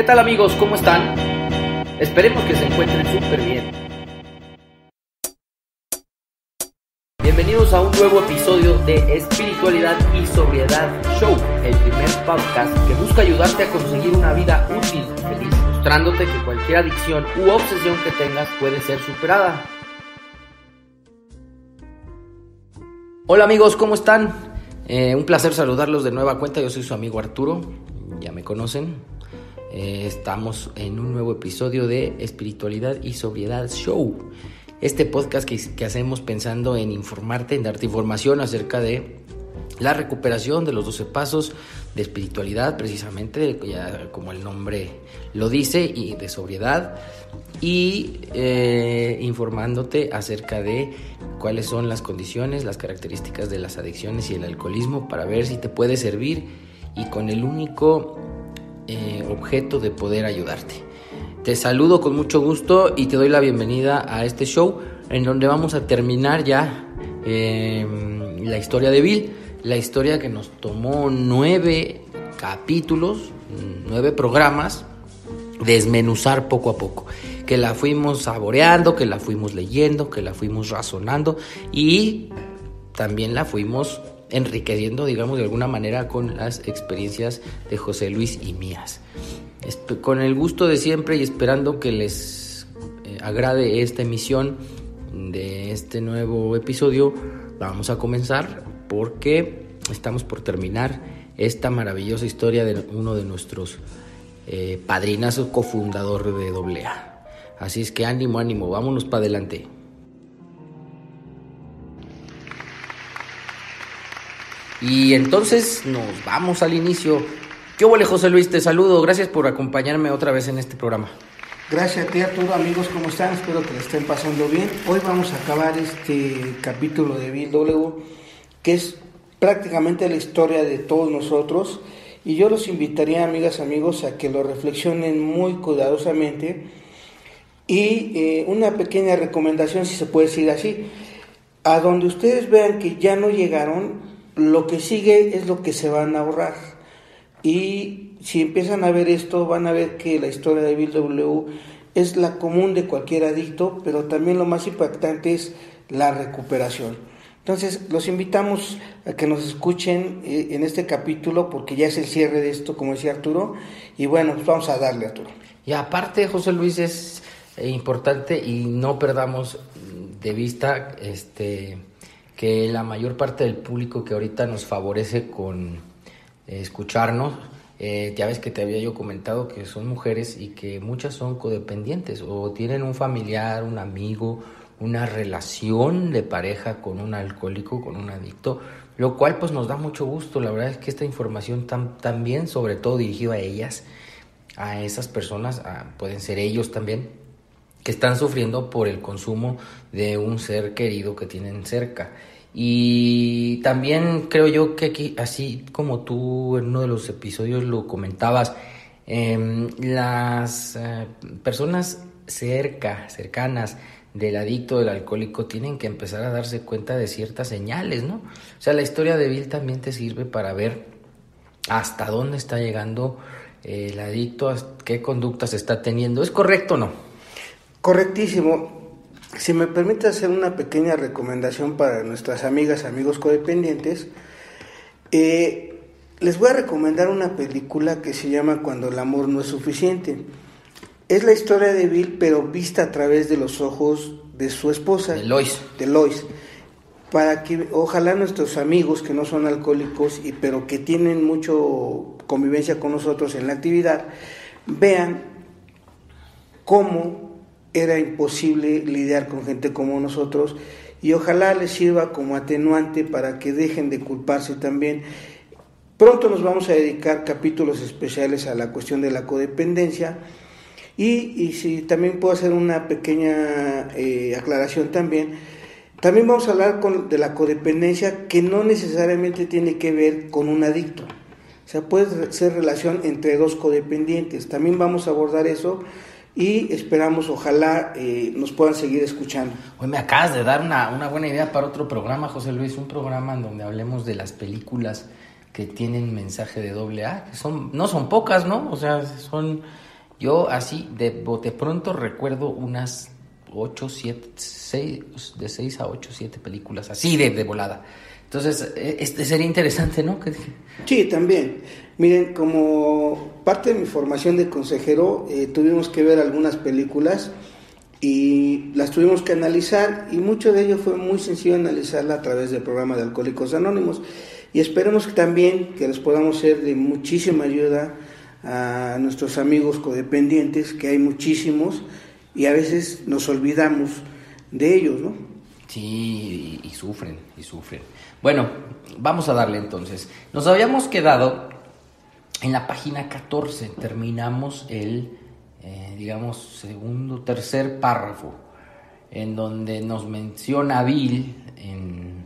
¿Qué tal amigos? ¿Cómo están? Esperemos que se encuentren súper bien. Bienvenidos a un nuevo episodio de Espiritualidad y Sobriedad Show, el primer podcast que busca ayudarte a conseguir una vida útil y feliz, mostrándote que cualquier adicción u obsesión que tengas puede ser superada. Hola amigos, ¿cómo están? Eh, un placer saludarlos de nueva cuenta, yo soy su amigo Arturo, ya me conocen. Eh, estamos en un nuevo episodio de Espiritualidad y Sobriedad Show. Este podcast que, hacemos pensando en informarte, en darte información acerca de la recuperación de los 12 pasos de espiritualidad, precisamente, ya como el nombre lo dice, y de sobriedad, y eh, informándote acerca de cuáles son las condiciones, las características de las adicciones y el alcoholismo para ver si te puede servir y con el único eh, objeto de poder ayudarte. Te saludo con mucho gusto y te doy la bienvenida a este show en donde vamos a terminar ya em, la historia de Bill, la historia que nos tomó nueve capítulos, nueve programas, desmenuzar poco a poco, que la fuimos saboreando, que la fuimos leyendo, que la fuimos razonando y también la fuimos enriqueciendo, digamos, de alguna manera con las experiencias de José Luis y mías. Con el gusto de siempre y esperando que les eh, agrade esta emisión de este nuevo episodio, vamos a comenzar porque estamos por terminar esta maravillosa historia de uno de nuestros eh, padrinazos cofundador de AA. Así es que ánimo, ánimo, vámonos para adelante. Y entonces nos vamos al inicio. ¿Qué huele José Luis? Te saludo. Gracias por acompañarme otra vez en este programa. Gracias a ti, Arturo. Amigos, ¿cómo están? Espero que le estén pasando bien. Hoy vamos a acabar este capítulo de Bill que es prácticamente la historia de todos nosotros. Y yo los invitaría, amigas, amigos, a que lo reflexionen muy cuidadosamente. Y eh, una pequeña recomendación, si se puede decir así. A donde ustedes vean que ya no llegaron, lo que sigue es lo que se van a ahorrar. Y si empiezan a ver esto, van a ver que la historia de Bill W es la común de cualquier adicto, pero también lo más impactante es la recuperación. Entonces, los invitamos a que nos escuchen eh, en este capítulo porque ya es el cierre de esto, como decía Arturo, y bueno, pues vamos a darle, Arturo. Y aparte, José Luis, es eh, importante y no perdamos de vista este que la mayor parte del público que ahorita nos favorece con eh, escucharnos, eh, ya ves que te había yo comentado que son mujeres y que muchas son codependientes o tienen un familiar, un amigo, una relación de pareja con un alcohólico, con un adicto, lo cual pues nos da mucho gusto. La verdad es que esta información también, sobre todo dirigida a ellas, a esas personas, pueden ser ellos también, que están sufriendo por el consumo de un ser querido que tienen cerca. Y también creo yo que aquí, así como tú en uno de los episodios lo comentabas, em, las eh, personas cerca, cercanas del adicto, del alcohólico, tienen que empezar a darse cuenta de ciertas señales, ¿no? O sea, la historia de Bill también te sirve para ver hasta dónde está llegando el adicto, qué conductas está teniendo. ¿Es correcto o no? Correctísimo. Si me permite hacer una pequeña recomendación para nuestras amigas, amigos codependientes, eh, les voy a recomendar una película que se llama Cuando el amor no es suficiente. Es la historia de Bill, pero vista a través de los ojos de su esposa. De Lois. De Lois. Para que ojalá nuestros amigos que no son alcohólicos, y, pero que tienen mucho convivencia con nosotros en la actividad, vean cómo era imposible lidiar con gente como nosotros y ojalá les sirva como atenuante para que dejen de culparse también. Pronto nos vamos a dedicar capítulos especiales a la cuestión de la codependencia y, si también puedo hacer una pequeña eh, aclaración también, también vamos a hablar con, de la codependencia que no necesariamente tiene que ver con un adicto. O sea, puede ser relación entre dos codependientes. También vamos a abordar eso y esperamos, ojalá eh, nos puedan seguir escuchando. Hoy me acabas de dar una, una, buena idea para otro programa, José Luis, un programa en donde hablemos de las películas que tienen mensaje de doble A, que son, no son pocas, ¿no? O sea, son Yo así de bote pronto recuerdo unas 8, 7, 6, de 6 a 8, 7 películas así de, de volada. Entonces, e, este sería interesante, ¿no? Sí, también. Miren, como parte de mi formación de consejero, eh, tuvimos que ver algunas películas y las tuvimos que analizar y mucho de ello fue muy sencillo analizarla a través del programa de Alcohólicos Anónimos y esperemos también que les podamos ser de muchísima ayuda a nuestros amigos codependientes, que hay muchísimos y a veces nos olvidamos de ellos, ¿no? Sí, y, sufren, y sufren. Bueno, vamos a darle entonces. Nos habíamos quedado en la página 14, terminamos el, eh, digamos, segundo, tercer párrafo, en donde nos menciona Bill, en,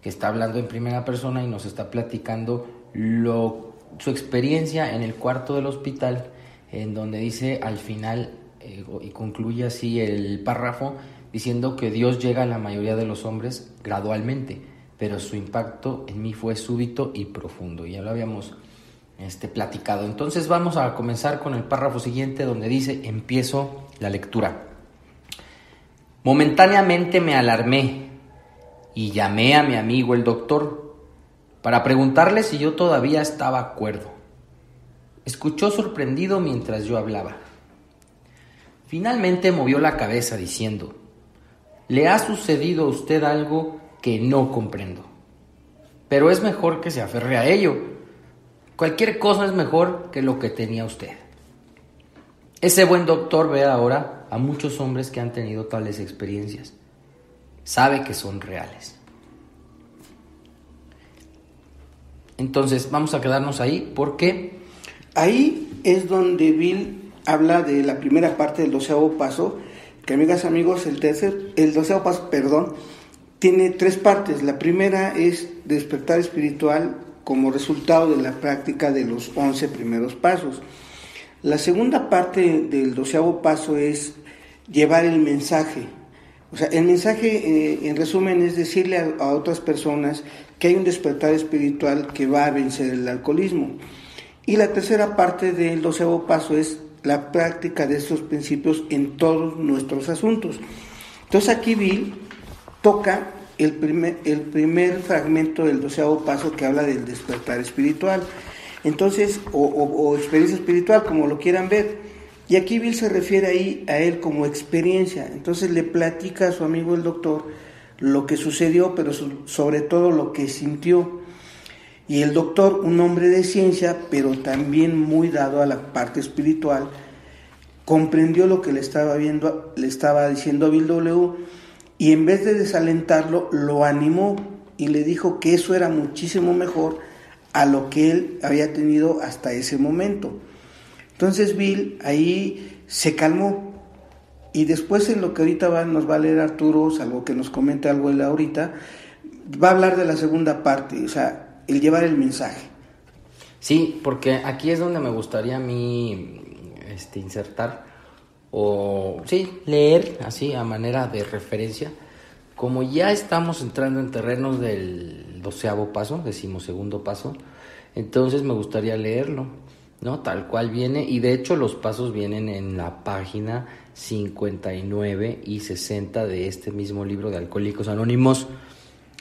que está hablando en primera persona y nos está platicando lo, su experiencia en el cuarto del hospital, en donde dice al final, eh, y concluye así el párrafo, diciendo que Dios llega a la mayoría de los hombres gradualmente, pero su impacto en mí fue súbito y profundo. Ya lo habíamos este, platicado. Entonces vamos a comenzar con el párrafo siguiente donde dice, empiezo la lectura. Momentáneamente me alarmé y llamé a mi amigo el doctor para preguntarle si yo todavía estaba acuerdo. Escuchó sorprendido mientras yo hablaba. Finalmente movió la cabeza diciendo, le ha sucedido a usted algo que no comprendo. Pero es mejor que se aferre a ello. Cualquier cosa es mejor que lo que tenía usted. Ese buen doctor ve ahora a muchos hombres que han tenido tales experiencias. Sabe que son reales. Entonces vamos a quedarnos ahí porque... Ahí es donde Bill habla de la primera parte del doceavo paso que amigas amigos, el tercer, el paso, perdón, tiene tres partes. La primera es despertar espiritual como resultado de la práctica de los once primeros pasos. La segunda parte del doceavo paso es llevar el mensaje. O sea, el mensaje, eh, en resumen, es decirle a, a, otras personas que hay un despertar espiritual que va a vencer el alcoholismo. Y la tercera parte del doceavo paso es la práctica de estos principios en todos nuestros asuntos. Entonces aquí Bill toca el primer, el primer fragmento del doceavo paso que habla del despertar espiritual. Entonces, o, experiencia espiritual, como lo quieran ver. Y aquí Bill se refiere ahí a él como experiencia. Entonces le platica a su amigo el doctor lo que sucedió, pero sobre todo lo que sintió. Y el doctor, un hombre de ciencia, pero también muy dado a la parte espiritual, comprendió lo que le estaba, viendo, le estaba diciendo a Bill W. Y en vez de desalentarlo, lo animó y le dijo que eso era muchísimo mejor a lo que él había tenido hasta ese momento. Entonces Bill ahí se calmó y después en lo que ahorita va, nos va a leer Arturo, salvo que nos comente algo él ahorita, va a hablar de la segunda parte, o sea, llevar el mensaje. Sí, porque aquí es donde me gustaría a mí este, insertar o sí, leer así a manera de referencia. Como ya estamos entrando en terrenos del doceavo paso, decimos segundo paso, entonces me gustaría leerlo, ¿no? Tal cual viene, y de hecho los pasos vienen en la página 59 y 60 de este mismo libro de Alcohólicos Anónimos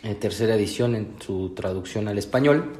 eh, tercera edición en su traducción al español.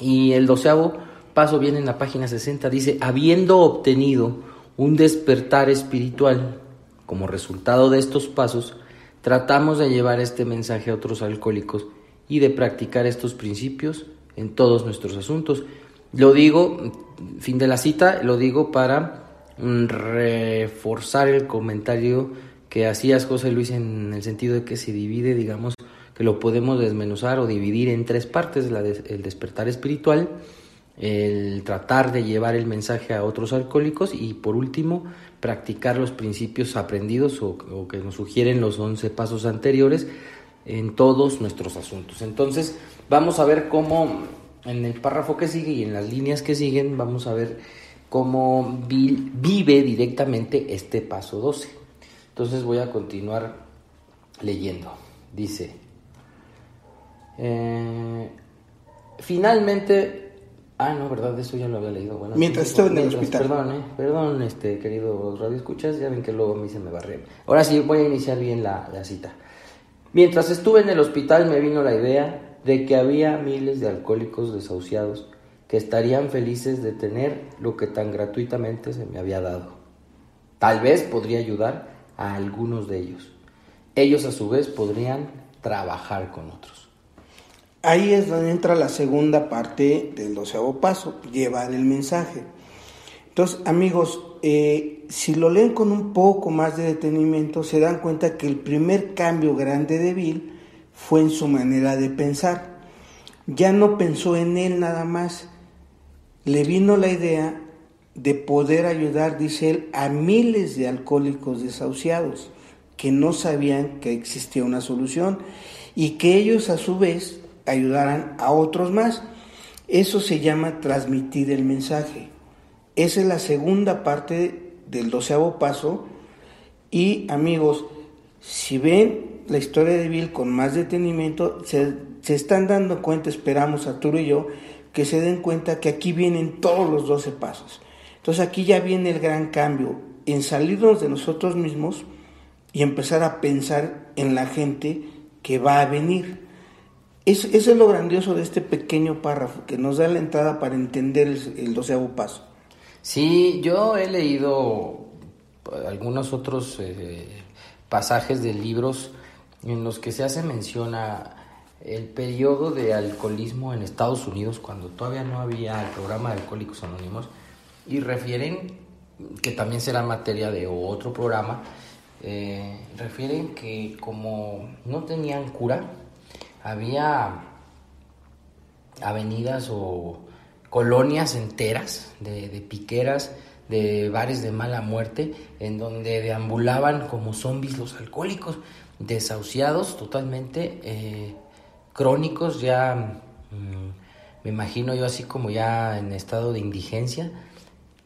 Y el doceavo paso viene en la página 60, dice, habiendo obtenido un despertar espiritual como resultado de estos pasos, tratamos de llevar este mensaje a otros alcohólicos y de practicar estos principios en todos nuestros asuntos. Lo digo, fin de la cita, lo digo para mm, reforzar el comentario que hacías José Luis en el sentido de que se divide, digamos, que lo podemos desmenuzar o dividir en tres partes, el despertar espiritual, el tratar de llevar el mensaje a otros alcohólicos y por último practicar los principios aprendidos o, que nos sugieren los 11 pasos anteriores en todos nuestros asuntos. Entonces vamos a ver cómo en el párrafo que sigue y en las líneas que siguen vamos a ver cómo vive directamente este paso 12. Entonces voy a continuar leyendo. Dice, eh, finalmente Ah, no, verdad, eso ya lo había leído. Bueno, mientras estuve en el hospital. Perdón, eh, perdón, este, querido radio escuchas, ya ven que luego a mí se me barrió. Ahora sí, voy a iniciar bien la, la cita. Mientras estuve en el hospital me vino la idea de que había miles de alcohólicos desahuciados que estarían felices de tener lo que tan gratuitamente se me había dado. Tal vez podría ayudar a algunos de ellos. Ellos a su vez podrían trabajar con otros. Ahí es donde entra la segunda parte del doceavo paso, llevar el mensaje. Entonces, amigos, eh, si lo leen con un poco más de detenimiento, se dan cuenta que el primer cambio grande de Bill fue en su manera de pensar. Ya no pensó en él nada más. Le vino la idea de poder ayudar, dice él, a miles de alcohólicos desahuciados que no sabían que existía una solución y que ellos a su vez ayudaran a otros más. Eso se llama transmitir el mensaje. Esa es la segunda parte del doceavo paso. Y amigos, si ven la historia de Bill con más detenimiento, se, se están dando cuenta, esperamos Arturo y yo, que se den cuenta que aquí vienen todos los doce pasos. Entonces aquí ya viene el gran cambio en salirnos de nosotros mismos y empezar a pensar en la gente que va a venir. Es, eso es lo grandioso de este pequeño párrafo que nos da la entrada para entender el, doceavo paso. Sí, yo he leído algunos otros eh, pasajes de libros en los que se hace mención a el periodo de alcoholismo en Estados Unidos cuando todavía no había el programa de Alcohólicos Anónimos y refieren, que también será materia de otro programa, eh, refieren que como no tenían cura, había avenidas o colonias enteras de, piqueras, de bares de mala muerte, en donde deambulaban como zombies los alcohólicos, desahuciados totalmente, eh, crónicos, ya mm, me imagino yo así como ya en estado de indigencia,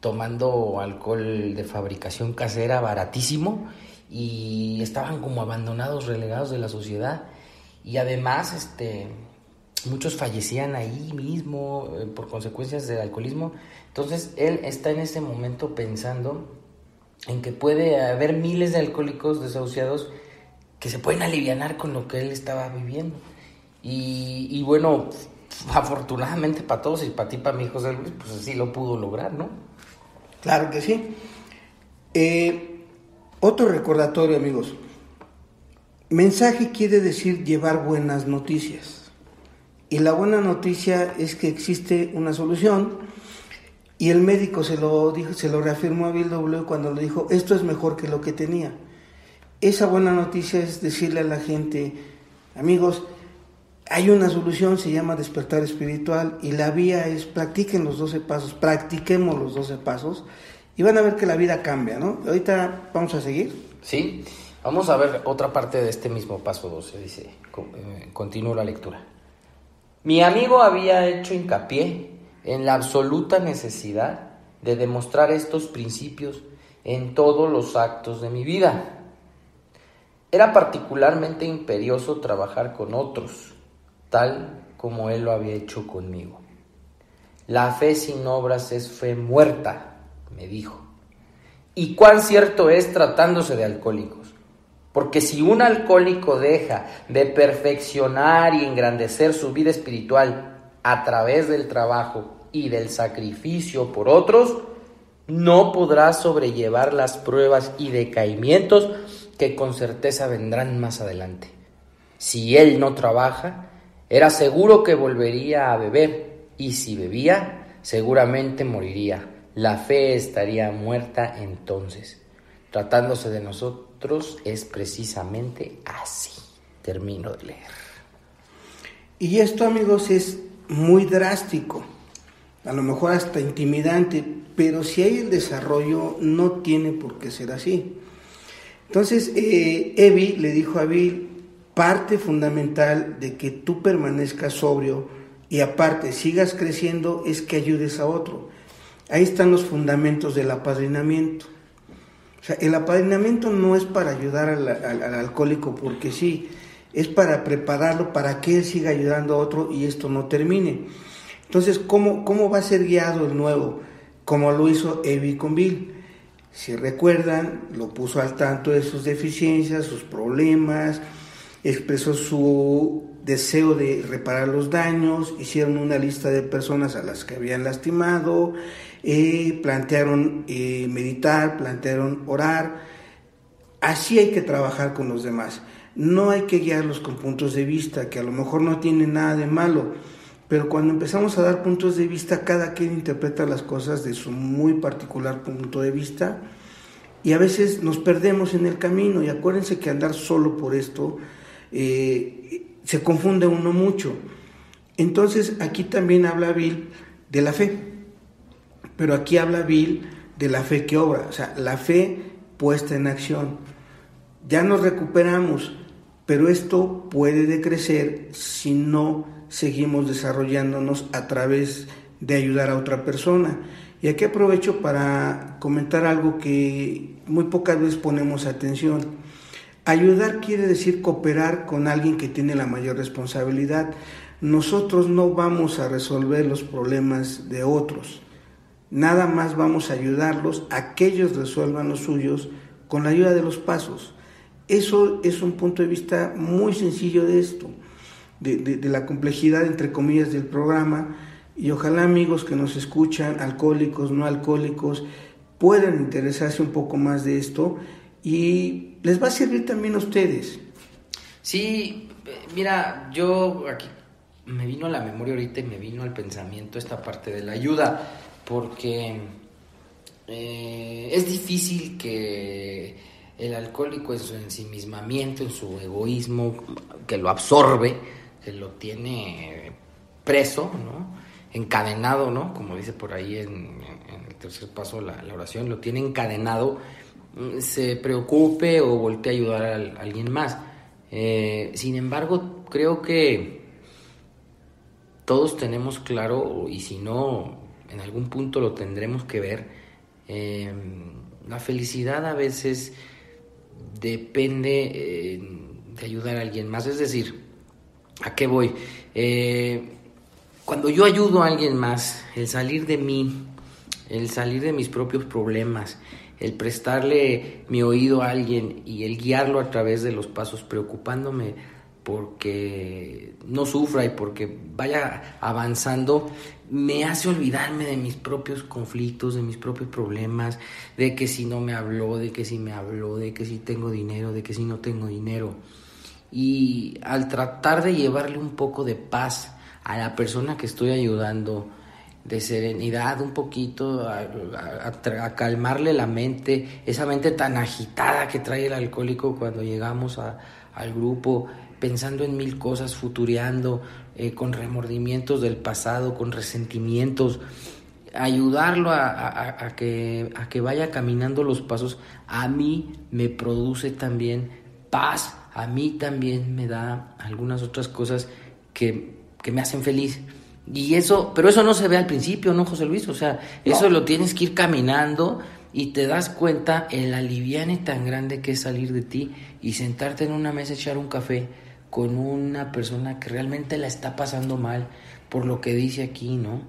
tomando alcohol de fabricación casera baratísimo y estaban como abandonados, relegados de la sociedad y además este muchos fallecían ahí mismo eh, por consecuencias del alcoholismo. Entonces él está en este momento pensando en que puede haber miles de alcohólicos desahuciados que se pueden aliviar con lo que él estaba viviendo. Y, y bueno, afortunadamente para todos y para ti, para mi hijo José Luis, pues así lo pudo lograr, ¿no? Claro que sí. Eh, otro recordatorio, amigos. Mensaje quiere decir llevar buenas noticias. Y la buena noticia es que existe una solución. Y el médico se lo se lo reafirmó a Bill W cuando le dijo, esto es mejor que lo que tenía. Esa buena noticia es decirle a la gente, amigos, hay una solución, se llama despertar espiritual y la vía es practiquen los 12 pasos, practiquemos los 12 pasos y van a ver que la vida cambia, ¿no? Ahorita vamos a seguir. Sí, vamos a ver otra parte de este mismo paso 12, dice, eh, continúo la lectura. Mi amigo había hecho hincapié en la absoluta necesidad de demostrar estos principios en todos los actos de mi vida. Era particularmente imperioso trabajar con otros tal como Él lo había hecho conmigo. La fe sin obras es fe muerta, me dijo. ¿Y cuán cierto es tratándose de alcohólicos? Porque si un alcohólico deja de perfeccionar y engrandecer su vida espiritual a través del trabajo y del sacrificio por otros, no podrá sobrellevar las pruebas y decaimientos que con certeza vendrán más adelante. Si él no trabaja, era seguro que volvería a beber y si bebía, seguramente moriría. La fe estaría muerta entonces. Tratándose de nosotros es precisamente así. Termino de leer. Y esto, amigos, es muy drástico, a lo mejor hasta intimidante, pero si hay el desarrollo, no tiene por qué ser así. Entonces, eh, Evi le dijo a Bill, parte fundamental de que tú permanezcas sobrio y aparte sigas creciendo es que ayudes a otro. Ahí están los fundamentos del apadrinamiento. O sea, el apadrinamiento no es para ayudar al, alcohólico porque sí, es para prepararlo para que él siga ayudando a otro y esto no termine. Entonces, ¿cómo, cómo va a ser guiado el nuevo? Como lo hizo Evi con Bill. Si recuerdan, lo puso al tanto de sus deficiencias, sus problemas, expresó su deseo de reparar los daños, hicieron una lista de personas a las que habían lastimado, eh, plantearon eh, meditar, plantearon orar. Así hay que trabajar con los demás. No hay que guiarlos con puntos de vista, que a lo mejor no tienen nada de malo, pero cuando empezamos a dar puntos de vista, cada quien interpreta las cosas de su muy particular punto de vista y a veces nos perdemos en el camino. Y acuérdense que andar solo por esto eh, se confunde uno mucho. Entonces aquí también habla Bill de la fe, pero aquí habla Bill de la fe que obra, o sea, la fe puesta en acción. Ya nos recuperamos, pero esto puede decrecer si no seguimos desarrollándonos a través de ayudar a otra persona. Y aquí aprovecho para comentar algo que muy pocas veces ponemos atención. Ayudar quiere decir cooperar con alguien que tiene la mayor responsabilidad. Nosotros no vamos a resolver los problemas de otros. Nada más vamos a ayudarlos a que ellos resuelvan los suyos con la ayuda de los pasos. Eso es un punto de vista muy sencillo de esto, de, la complejidad, entre comillas, del programa. Y ojalá amigos que nos escuchan, alcohólicos, no alcohólicos, puedan interesarse un poco más de esto y les va a servir también a ustedes. Sí, mira, yo aquí me vino a la memoria ahorita y me vino al pensamiento esta parte de la ayuda, porque eh, es difícil que el alcohólico en su ensimismamiento, en su egoísmo, que lo absorbe, que lo tiene preso, ¿no? encadenado, ¿no? como dice por ahí en, el tercer paso la, oración, lo tiene encadenado, se preocupe o voltee a ayudar a, alguien más. Eh, sin embargo, creo que todos tenemos claro, y si no, en algún punto lo tendremos que ver, eh, la felicidad a veces depende eh, de ayudar a alguien más. Es decir, ¿a qué voy? Eh, cuando yo ayudo a alguien más, el salir de mí, el salir de mis propios problemas, el prestarle mi oído a alguien y el guiarlo a través de los pasos, preocupándome porque no sufra y porque vaya avanzando, me hace olvidarme de mis propios conflictos, de mis propios problemas, de que si no me habló, de que si me habló, de que si tengo dinero, de que si no tengo dinero. Y al tratar de llevarle un poco de paz a la persona que estoy ayudando, de serenidad un poquito, a, calmarle la mente, esa mente tan agitada que trae el alcohólico cuando llegamos al grupo, pensando en mil cosas, futureando, eh, con remordimientos del pasado, con resentimientos, ayudarlo a, que, a que vaya caminando los pasos, a mí me produce también paz, a mí también me da algunas otras cosas que, me hacen feliz. Y eso, pero eso no se ve al principio, ¿no, José Luis? O sea, eso lo tienes que ir caminando y te das cuenta el aliviane tan grande que es salir de ti y sentarte en una mesa, echar un café con una persona que realmente la está pasando mal por lo que dice aquí, ¿no?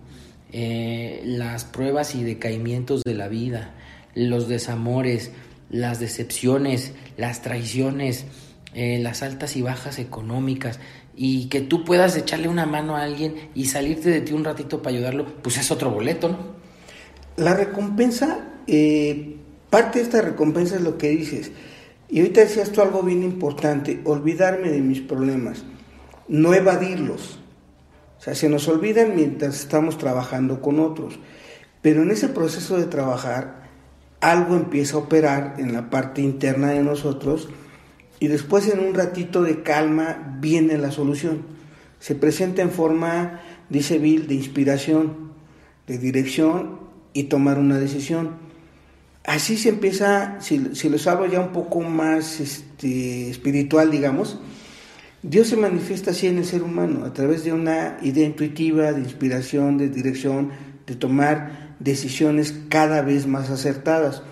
Eh, las pruebas y decaimientos de la vida, los desamores, las decepciones, las traiciones, eh, las altas y bajas económicas, y que tú puedas echarle una mano a alguien y salirte de ti un ratito para ayudarlo, pues es otro boleto, ¿no? La recompensa, eh, parte de esta recompensa es lo que dices. Y ahorita decías tú algo bien importante, olvidarme de mis problemas, no evadirlos. O sea, se nos olvidan mientras estamos trabajando con otros. Pero en ese proceso de trabajar, algo empieza a operar en la parte interna de nosotros y después en un ratito de calma viene la solución. Se presenta en forma, dice Bill, de inspiración, de dirección y tomar una decisión así se empieza, si, si los ya un poco más este, espiritual, digamos, Dios se manifiesta así en el ser humano, a través de una idea intuitiva, de inspiración, de dirección, de tomar decisiones cada vez más acertadas.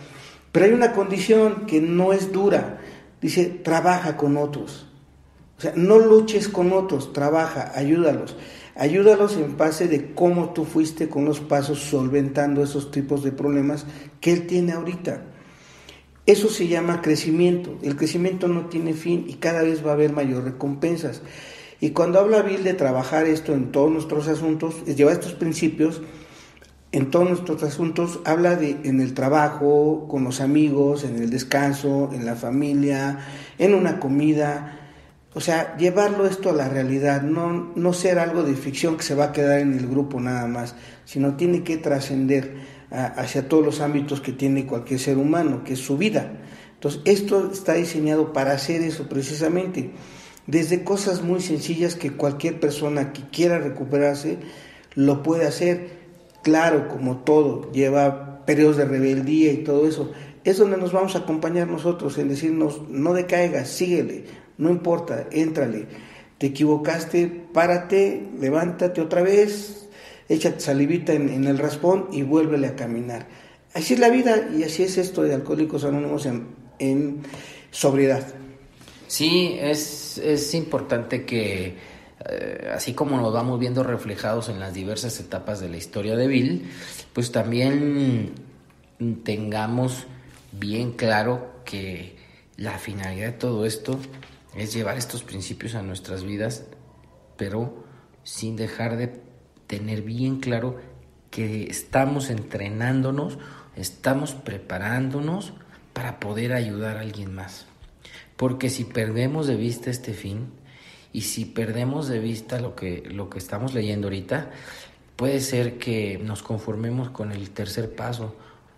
Pero hay una condición que no es dura, dice, trabaja con otros. O sea, no luches con otros, trabaja, ayúdalos. Ayúdalos en base de cómo tú fuiste con los pasos solventando esos tipos de problemas que él tiene ahorita. Eso se llama crecimiento. El crecimiento no tiene fin y cada vez va a haber mayor recompensas. Y cuando habla Bill de trabajar esto en todos nuestros asuntos, es llevar estos principios en todos nuestros asuntos, habla de en el trabajo, con los amigos, en el descanso, en la familia, en una comida. O sea, llevarlo esto a la realidad, no, no ser algo de ficción que se va a quedar en el grupo nada más, sino tiene que trascender hacia todos los ámbitos que tiene cualquier ser humano, que es su vida. Entonces, esto está diseñado para hacer eso precisamente desde cosas muy sencillas que cualquier persona que quiera recuperarse lo puede hacer. Claro, como todo, lleva periodos de rebeldía y todo eso. Es donde nos vamos a acompañar nosotros en decirnos, no decaigas, síguele, no importa, éntrale. Te equivocaste, párate, levántate otra vez, échate salivita en, el raspón y vuélvele a caminar. Así es la vida y así es esto de Alcohólicos Anónimos en, en sobriedad. Sí, es, es importante que, eh, así como nos vamos viendo reflejados en las diversas etapas de la historia de Bill, pues también tengamos bien claro que la finalidad de todo esto es llevar estos principios a nuestras vidas, pero sin dejar de tener bien claro que estamos entrenándonos, estamos preparándonos para poder ayudar a alguien más. Porque si perdemos de vista este fin y si perdemos de vista lo que, lo que estamos leyendo ahorita, puede ser que nos conformemos con el tercer paso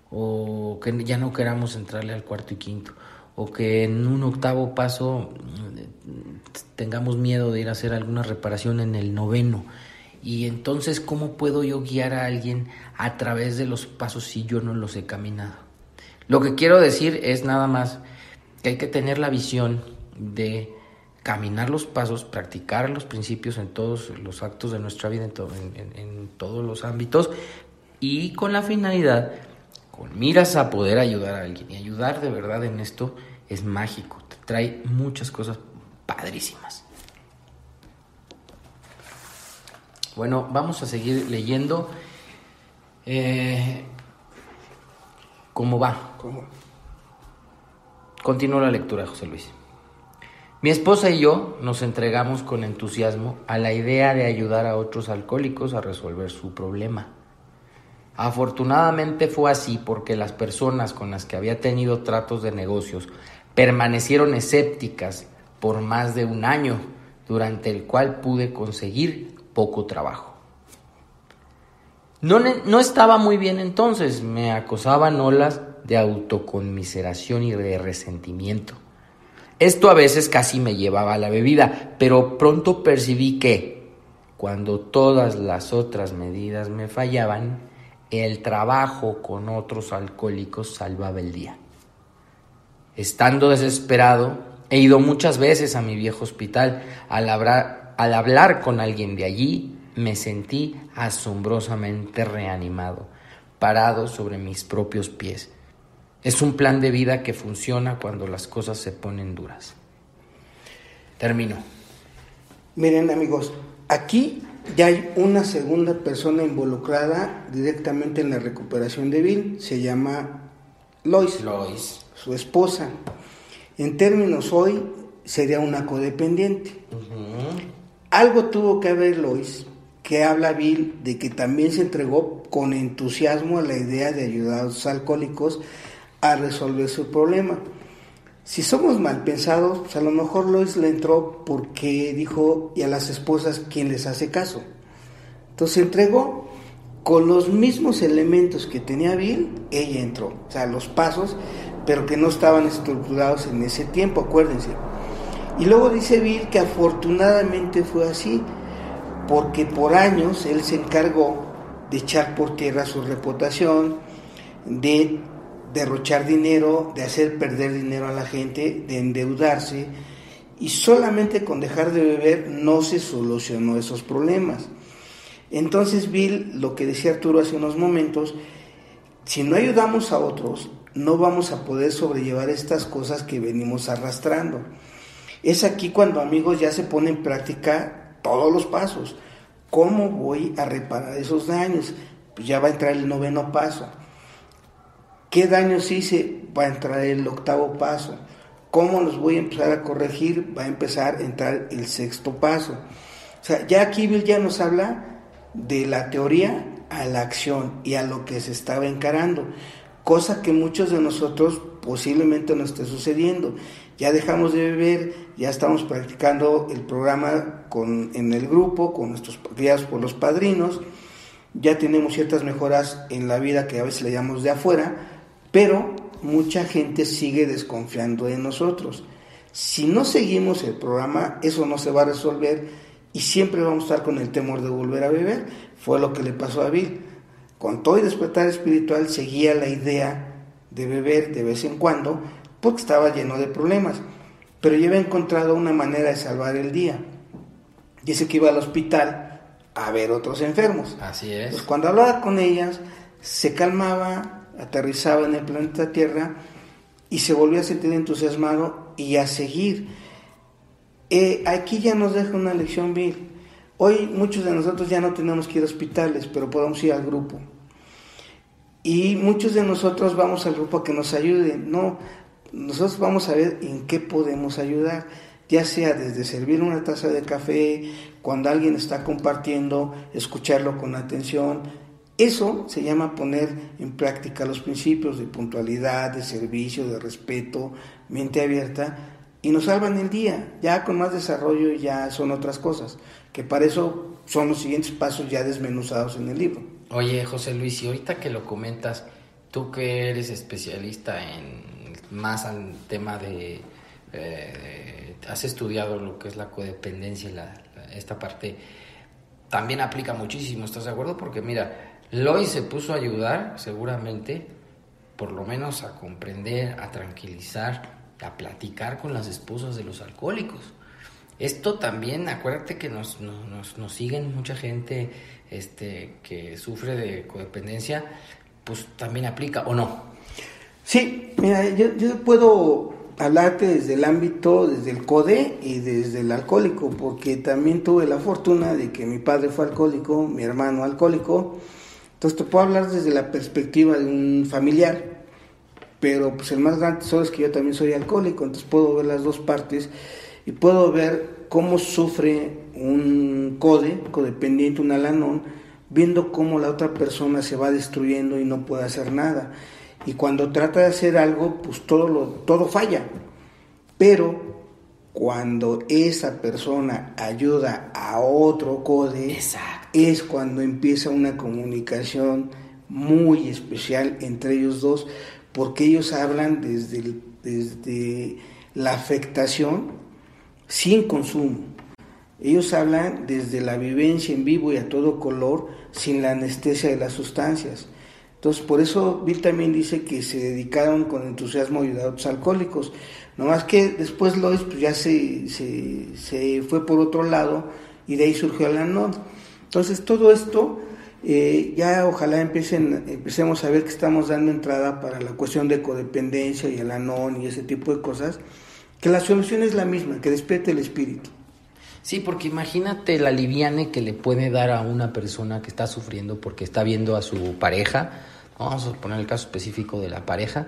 o que ya no queramos entrarle al cuarto y quinto o que en un octavo paso mm, tengamos miedo de ir a hacer alguna reparación en el noveno. Y entonces, ¿cómo puedo yo guiar a alguien a través de los pasos si yo no los he caminado? Lo que quiero decir es nada más que hay que tener la visión de caminar los pasos, practicar los principios en todos los actos de nuestra vida, en, todos los ámbitos, y con la finalidad, con miras a poder ayudar a alguien. Y ayudar de verdad en esto es mágico, te trae muchas cosas padrísimas. Bueno, vamos a seguir leyendo. Eh, ¿Cómo va? ¿Cómo? Continúo la lectura, José Luis. Mi esposa y yo nos entregamos con entusiasmo a la idea de ayudar a otros alcohólicos a resolver su problema. Afortunadamente fue así porque las personas con las que había tenido tratos de negocios permanecieron escépticas por más de un año, durante el cual pude conseguir poco trabajo. No, no estaba muy bien entonces, me acosaban olas de autoconmiseración y de resentimiento. Esto a veces casi me llevaba a la bebida, pero pronto percibí que, cuando todas las otras medidas me fallaban, el trabajo con otros alcohólicos salvaba el día. Estando desesperado, he ido muchas veces a mi viejo hospital. Al hablar, al hablar con alguien de allí, me sentí asombrosamente reanimado, parado sobre mis propios pies. Es un plan de vida que funciona cuando las cosas se ponen duras. Termino. Miren amigos, aquí ya hay una segunda persona involucrada directamente en la recuperación de Bill. Se llama Lois. Lois. Su esposa. En términos hoy sería una codependiente. Algo tuvo que haber Lois que habla Bill de que también se entregó con entusiasmo a la idea de ayudar a los alcohólicos a resolver su problema. Si somos mal pensados, pues a lo mejor Lois le entró porque dijo, y a las esposas, ¿quién les hace caso? Entonces entregó con los mismos elementos que tenía Bill, ella entró, o sea, los pasos, pero que no estaban estructurados en ese tiempo, acuérdense. Y luego dice Bill que afortunadamente fue así, porque por años él se encargó de echar por tierra su reputación, de derrochar dinero, de hacer perder dinero a la gente, de endeudarse, y solamente con dejar de beber no se solucionó esos problemas. Entonces Bill, lo que decía Arturo hace unos momentos, si no ayudamos a otros, no vamos a poder sobrellevar estas cosas que venimos arrastrando. Es aquí cuando amigos ya se pone en práctica todos los pasos. ¿Cómo voy a reparar esos daños? Pues ya va a entrar el noveno paso. ¿Qué daños hice? Va a entrar el octavo paso. ¿Cómo los voy a empezar a corregir? Va a empezar a entrar el sexto paso. O sea, ya aquí Bill ya nos habla de la teoría a la acción y a lo que se estaba encarando, cosa que muchos de nosotros posiblemente no esté sucediendo. Ya dejamos de beber, ya estamos practicando el programa con, en el grupo, con nuestros guiados por los padrinos, ya tenemos ciertas mejoras en la vida que a veces le llamamos de afuera, pero mucha gente sigue desconfiando de nosotros. Si no seguimos el programa, eso no se va a resolver y siempre vamos a estar con el temor de volver a beber. Fue lo que le pasó a Bill. Con todo y despertar espiritual seguía la idea de beber de vez en cuando porque estaba lleno de problemas. Pero ya había encontrado una manera de salvar el día. Dice que iba al hospital a ver otros enfermos. Así es. Pues cuando hablaba con ellas, se calmaba, aterrizaba en el planeta Tierra y se volvía a sentir entusiasmado y a seguir. Eh, aquí ya nos deja una lección, Bill. Hoy muchos de nosotros ya no tenemos que ir a hospitales, pero podemos ir al grupo. Y muchos de nosotros vamos al grupo a que nos ayude. No, nosotros vamos a ver en qué podemos ayudar, ya sea desde servir una taza de café, cuando alguien está compartiendo, escucharlo con atención. Eso se llama poner en práctica los principios de puntualidad, de servicio, de respeto, mente abierta, y nos salvan el día. Ya con más desarrollo ya son otras cosas, que para eso son los siguientes pasos ya desmenuzados en el libro. Oye, José Luis, y ahorita que lo comentas, tú que eres especialista en más al tema de, eh, has estudiado lo que es la codependencia y la, esta parte también aplica muchísimo, ¿estás de acuerdo? Porque mira, Loy se puso a ayudar seguramente, por lo menos a comprender, a tranquilizar, a platicar con las esposas de los alcohólicos. Esto también, acuérdate que nos, nos, nos siguen mucha gente este, que sufre de codependencia, pues también aplica o no. Sí, mira, yo, puedo hablarte desde el ámbito, desde el CODE y desde el alcohólico, porque también tuve la fortuna de que mi padre fue alcohólico, mi hermano alcohólico, entonces te puedo hablar desde la perspectiva de un familiar, pero pues el más grande es que yo también soy alcohólico, entonces puedo ver las dos partes y puedo ver cómo sufre un CODE, codependiente, un alanón, viendo cómo la otra persona se va destruyendo y no puede hacer nada y cuando trata de hacer algo, pues todo, lo, todo falla. Pero cuando esa persona ayuda a otro code, es cuando empieza una comunicación muy especial entre ellos dos, porque ellos hablan desde, desde la afectación sin consumo. Ellos hablan desde la vivencia en vivo y a todo color, sin la anestesia de las sustancias. Entonces, por eso Bill también dice que se dedicaron con entusiasmo a ayudar a otros alcohólicos. No más que después Lois pues, ya se, se, fue por otro lado y de ahí surgió el Anon. Entonces, todo esto eh, ya ojalá empiecen, empecemos a ver que estamos dando entrada para la cuestión de codependencia y el Anon y ese tipo de cosas, que la solución es la misma, que despierte el espíritu. Sí, porque imagínate la liviane que le puede dar a una persona que está sufriendo porque está viendo a su pareja, vamos a poner el caso específico de la pareja,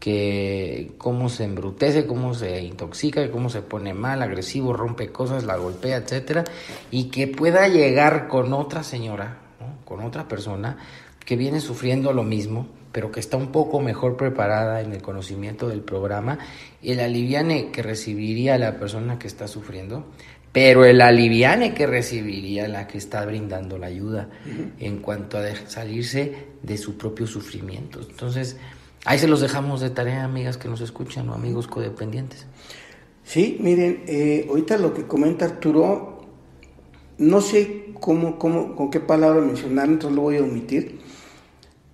que cómo se embrutece, cómo se intoxica, cómo se pone mal, agresivo, rompe cosas, la golpea, etcétera, y que pueda llegar con otra señora, con otra persona que viene sufriendo lo mismo, pero que está un poco mejor preparada en el conocimiento del programa, el aliviane que recibiría la persona que está sufriendo pero el aliviane que recibiría la que está brindando la ayuda en cuanto a salirse de su propio sufrimiento. Entonces, ahí se los dejamos de tarea, amigas que nos escuchan o amigos codependientes. Sí, miren, eh, ahorita lo que comenta Arturo, no sé cómo, cómo, con qué palabra mencionar, entonces lo voy a omitir,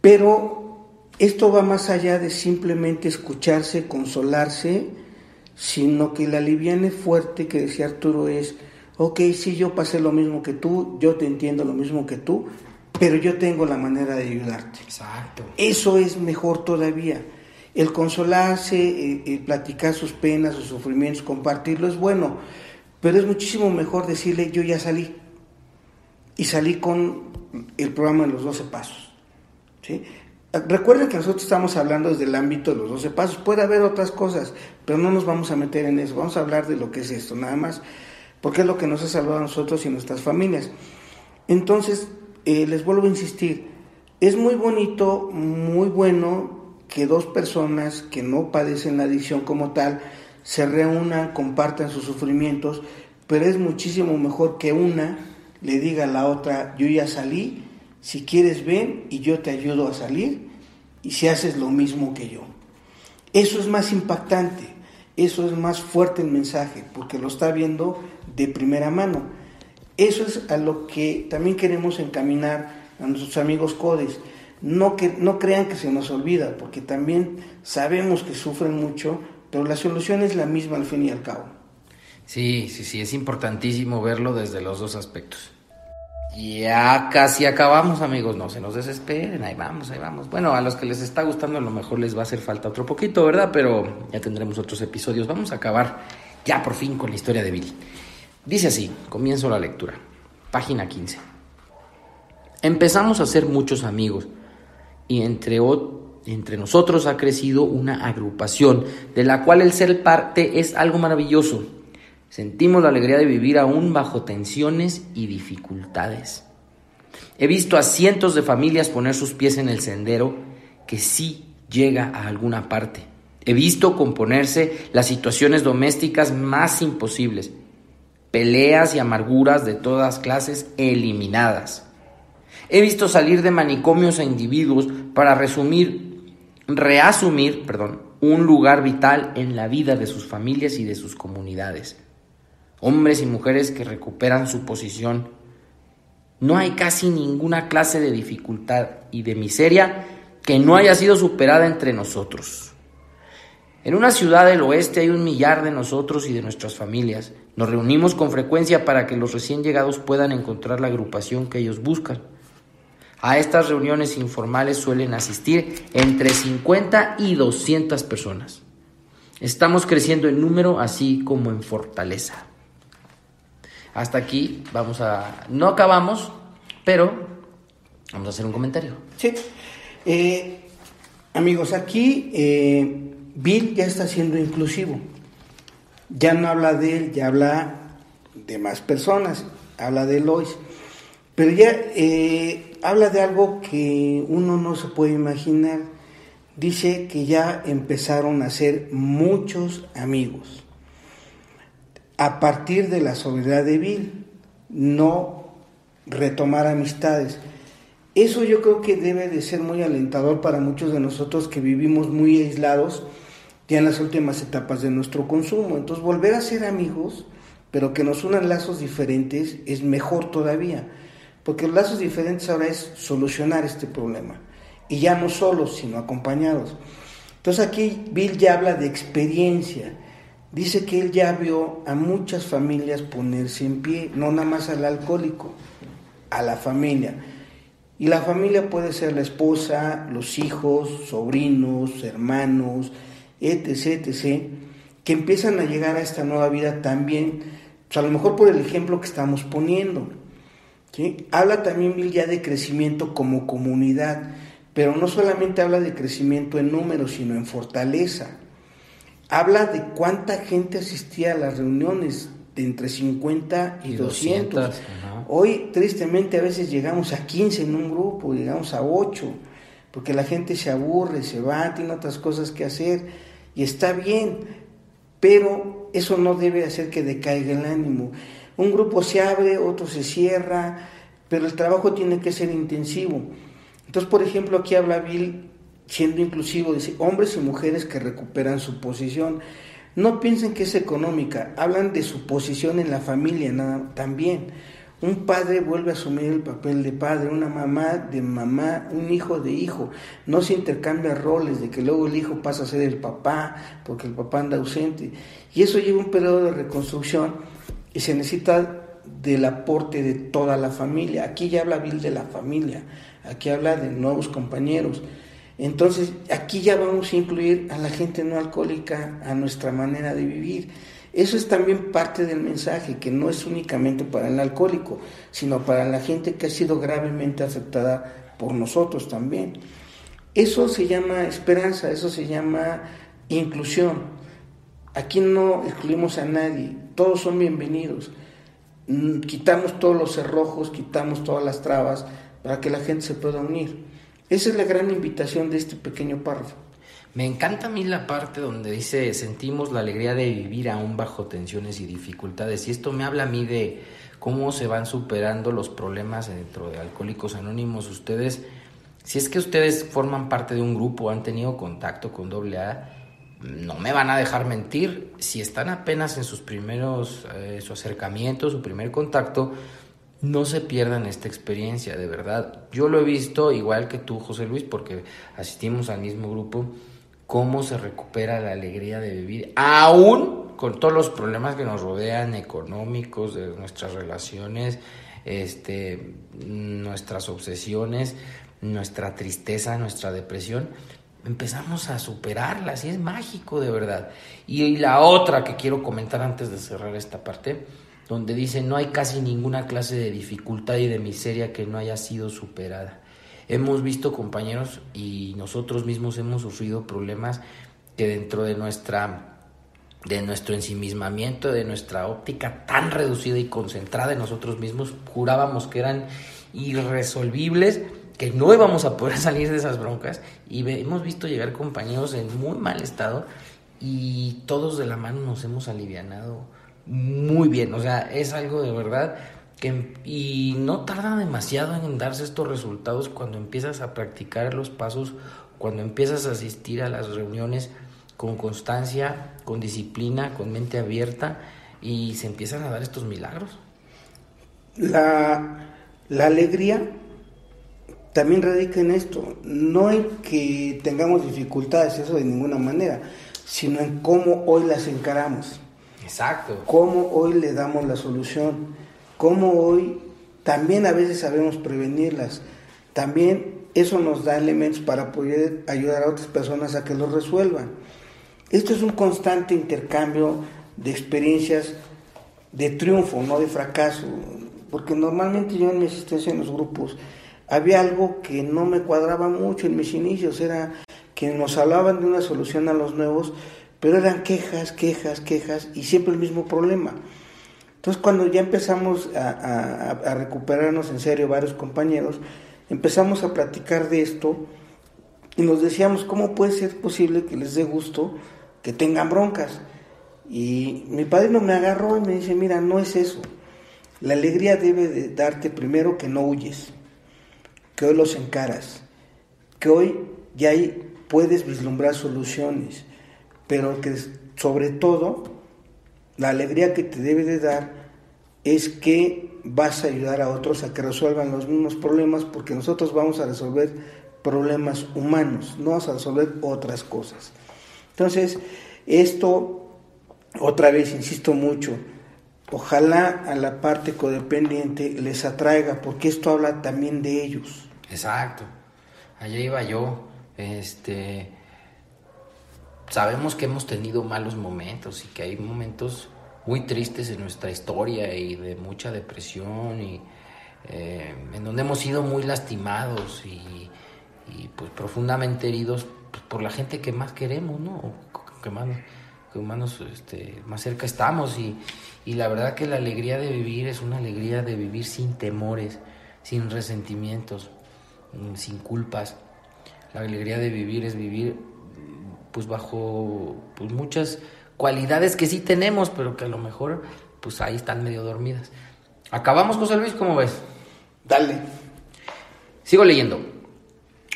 pero esto va más allá de simplemente escucharse, consolarse, sino que la liviane fuerte que decía Arturo es, ok, sí, yo pasé lo mismo que tú, yo te entiendo lo mismo que tú, pero yo tengo la manera de ayudarte. Exacto. Eso es mejor todavía. El consolarse, el, platicar sus penas, sus sufrimientos, compartirlo es bueno, pero es muchísimo mejor decirle, yo ya salí. y salí con el programa de los 12 pasos. ¿sí? Recuerden que nosotros estamos hablando desde el ámbito de los 12 pasos. Puede haber otras cosas, pero no nos vamos a meter en eso. Vamos a hablar de lo que es esto, nada más, porque es lo que nos ha salvado a nosotros y a nuestras familias. Entonces, eh, les vuelvo a insistir, es muy bonito, muy bueno que dos personas que no padecen la adicción como tal se reúnan, compartan sus sufrimientos, pero es muchísimo mejor que una le diga a la otra, yo ya salí, si quieres ven y yo te ayudo a salir y si haces lo mismo que yo. Eso es más impactante, eso es más fuerte el mensaje, porque lo está viendo de primera mano. Eso es a lo que también queremos encaminar a nuestros amigos codes. No, que, no crean que se nos olvida, porque también sabemos que sufren mucho, pero la solución es la misma al fin y al cabo. Sí, sí, sí, es importantísimo verlo desde los dos aspectos. Ya casi acabamos, amigos. No se nos desesperen. Ahí vamos, ahí vamos. Bueno, a los que les está gustando, a lo mejor les va a hacer falta otro poquito, ¿verdad? Pero ya tendremos otros episodios. Vamos a acabar ya por fin con la historia de Bill. Dice así: comienzo la lectura. Página 15. Empezamos a ser muchos amigos y entre, entre nosotros ha crecido una agrupación de la cual el ser parte es algo maravilloso. Sentimos la alegría de vivir aún bajo tensiones y dificultades. He visto a cientos de familias poner sus pies en el sendero que sí llega a alguna parte. He visto componerse las situaciones domésticas más imposibles, peleas y amarguras de todas clases eliminadas. He visto salir de manicomios a individuos para resumir, reasumir, perdón, un lugar vital en la vida de sus familias y de sus comunidades hombres y mujeres que recuperan su posición. No hay casi ninguna clase de dificultad y de miseria que no haya sido superada entre nosotros. En una ciudad del oeste hay un millar de nosotros y de nuestras familias. Nos reunimos con frecuencia para que los recién llegados puedan encontrar la agrupación que ellos buscan. A estas reuniones informales suelen asistir entre 50 y 200 personas. Estamos creciendo en número así como en fortaleza. Hasta aquí vamos a... No acabamos, pero vamos a hacer un comentario. Sí. Eh, amigos, aquí eh, Bill ya está siendo inclusivo. Ya no habla de él, ya habla de más personas. Habla de Lois. Pero ya eh, habla de algo que uno no se puede imaginar. Dice que ya empezaron a ser muchos amigos a partir de la sobriedad de Bill, no retomar amistades. Eso yo creo que debe de ser muy alentador para muchos de nosotros que vivimos muy aislados ya en las últimas etapas de nuestro consumo. Entonces volver a ser amigos, pero que nos unan lazos diferentes, es mejor todavía. Porque los lazos diferentes ahora es solucionar este problema. Y ya no solos, sino acompañados. Entonces aquí Bill ya habla de experiencia Dice que él ya vio a muchas familias ponerse en pie, no nada más al alcohólico, a la familia. Y la familia puede ser la esposa, los hijos, sobrinos, hermanos, etc., etc., que empiezan a llegar a esta nueva vida también, pues, a lo mejor por el ejemplo que estamos poniendo. Habla también Bill ya de crecimiento como comunidad, pero no solamente habla de crecimiento en números, sino en fortaleza habla de cuánta gente asistía a las reuniones, de entre 50 y, 200. Hoy, tristemente, a veces llegamos a 15 en un grupo, llegamos a 8, porque la gente se aburre, se va, tiene otras cosas que hacer, y está bien, pero eso no debe hacer que decaiga el ánimo. Un grupo se abre, otro se cierra, pero el trabajo tiene que ser intensivo. Entonces, por ejemplo, aquí habla Bill siendo inclusivo, dice, hombres y mujeres que recuperan su posición. No piensen que es económica, hablan de su posición en la familia también. Un padre vuelve a asumir el papel de padre, una mamá de mamá, un hijo de hijo. No se intercambia roles de que luego el hijo pasa a ser el papá porque el papá anda ausente. Y eso lleva un periodo de reconstrucción y se necesita del aporte de toda la familia. Aquí ya habla Bill de la familia, aquí habla de nuevos compañeros. Entonces, aquí ya vamos a incluir a la gente no alcohólica a nuestra manera de vivir. Eso es también parte del mensaje, que no es únicamente para el alcohólico, sino para la gente que ha sido gravemente afectada por nosotros también. Eso se llama esperanza, eso se llama inclusión. Aquí no excluimos a nadie, todos son bienvenidos. Mm, quitamos todos los cerrojos, quitamos todas las trabas para que la gente se pueda unir. Esa es la gran invitación de este pequeño párrafo. Me encanta a mí la parte donde dice sentimos la alegría de vivir aún bajo tensiones y dificultades. Y esto me habla a mí de cómo se van superando los problemas dentro de Alcohólicos Anónimos. Ustedes, si es que ustedes forman parte de un grupo, han tenido contacto con AA, no me van a dejar mentir. Si están apenas en sus primeros, eh, su acercamiento, su primer contacto, no se pierdan esta experiencia, de verdad. Yo lo he visto igual que tú, José Luis, porque asistimos al mismo grupo cómo se recupera la alegría de vivir, aún con todos los problemas que nos rodean, económicos, de nuestras relaciones, este, nuestras obsesiones, nuestra tristeza, nuestra depresión, empezamos a superarlas y es mágico de verdad. Y, la otra que quiero comentar antes de cerrar esta parte, donde dice no hay casi ninguna clase de dificultad y de miseria que no haya sido superada. Hemos visto compañeros y nosotros mismos hemos sufrido problemas que dentro de nuestra de nuestro ensimismamiento, de nuestra óptica tan reducida y concentrada en nosotros mismos, jurábamos que eran irresolvibles, que no íbamos a poder salir de esas broncas. Y hemos visto llegar compañeros en muy mal estado y todos de la mano nos hemos alivianado muy bien, o sea, es algo de verdad y no tarda demasiado en darse estos resultados cuando empiezas a practicar los pasos, cuando empiezas a asistir a las reuniones con constancia, con disciplina, con mente abierta y se empiezan a dar estos milagros. La, la alegría también radica en esto, no en que tengamos dificultades, eso de ninguna manera, sino en cómo hoy las encaramos. Exacto. Cómo hoy le damos la solución cómo hoy también a veces sabemos prevenirlas. También eso nos da elementos para poder ayudar a otras personas a que lo resuelvan. Esto es un constante intercambio de experiencias de triunfo, no de fracaso, porque normalmente yo en mi existencia en los grupos había algo que no me cuadraba mucho en mis inicios, era que nos hablaban de una solución a los nuevos, pero eran quejas, quejas, quejas y siempre el mismo problema. Entonces cuando ya empezamos a, recuperarnos en serio varios compañeros, empezamos a platicar de esto y nos decíamos, ¿cómo puede ser posible que les dé gusto que tengan broncas? Y mi padre no me agarró y me dice, mira, no es eso. La alegría debe de darte primero que no huyes, que hoy los encaras, que hoy ya puedes vislumbrar soluciones, pero que sobre todo la alegría que te debe de dar es que vas a ayudar a otros a que resuelvan los mismos problemas porque nosotros vamos a resolver problemas humanos, no vamos a resolver otras cosas. Entonces, esto, otra vez, insisto mucho, ojalá a la parte codependiente les atraiga porque esto habla también de ellos. Exacto, allá iba yo, este sabemos que hemos tenido malos momentos y que hay momentos muy tristes en nuestra historia y de mucha depresión y eh, en donde hemos sido muy lastimados y, pues profundamente heridos por la gente que más queremos, ¿no? Que más, que este, más cerca estamos y, y la verdad que la alegría de vivir es una alegría de vivir sin temores, sin resentimientos, mm, sin culpas. La alegría de vivir es vivir pues bajo pues muchas cualidades que sí tenemos, pero que a lo mejor pues ahí están medio dormidas. Acabamos, José Luis, ¿cómo ves? Dale. Sigo leyendo.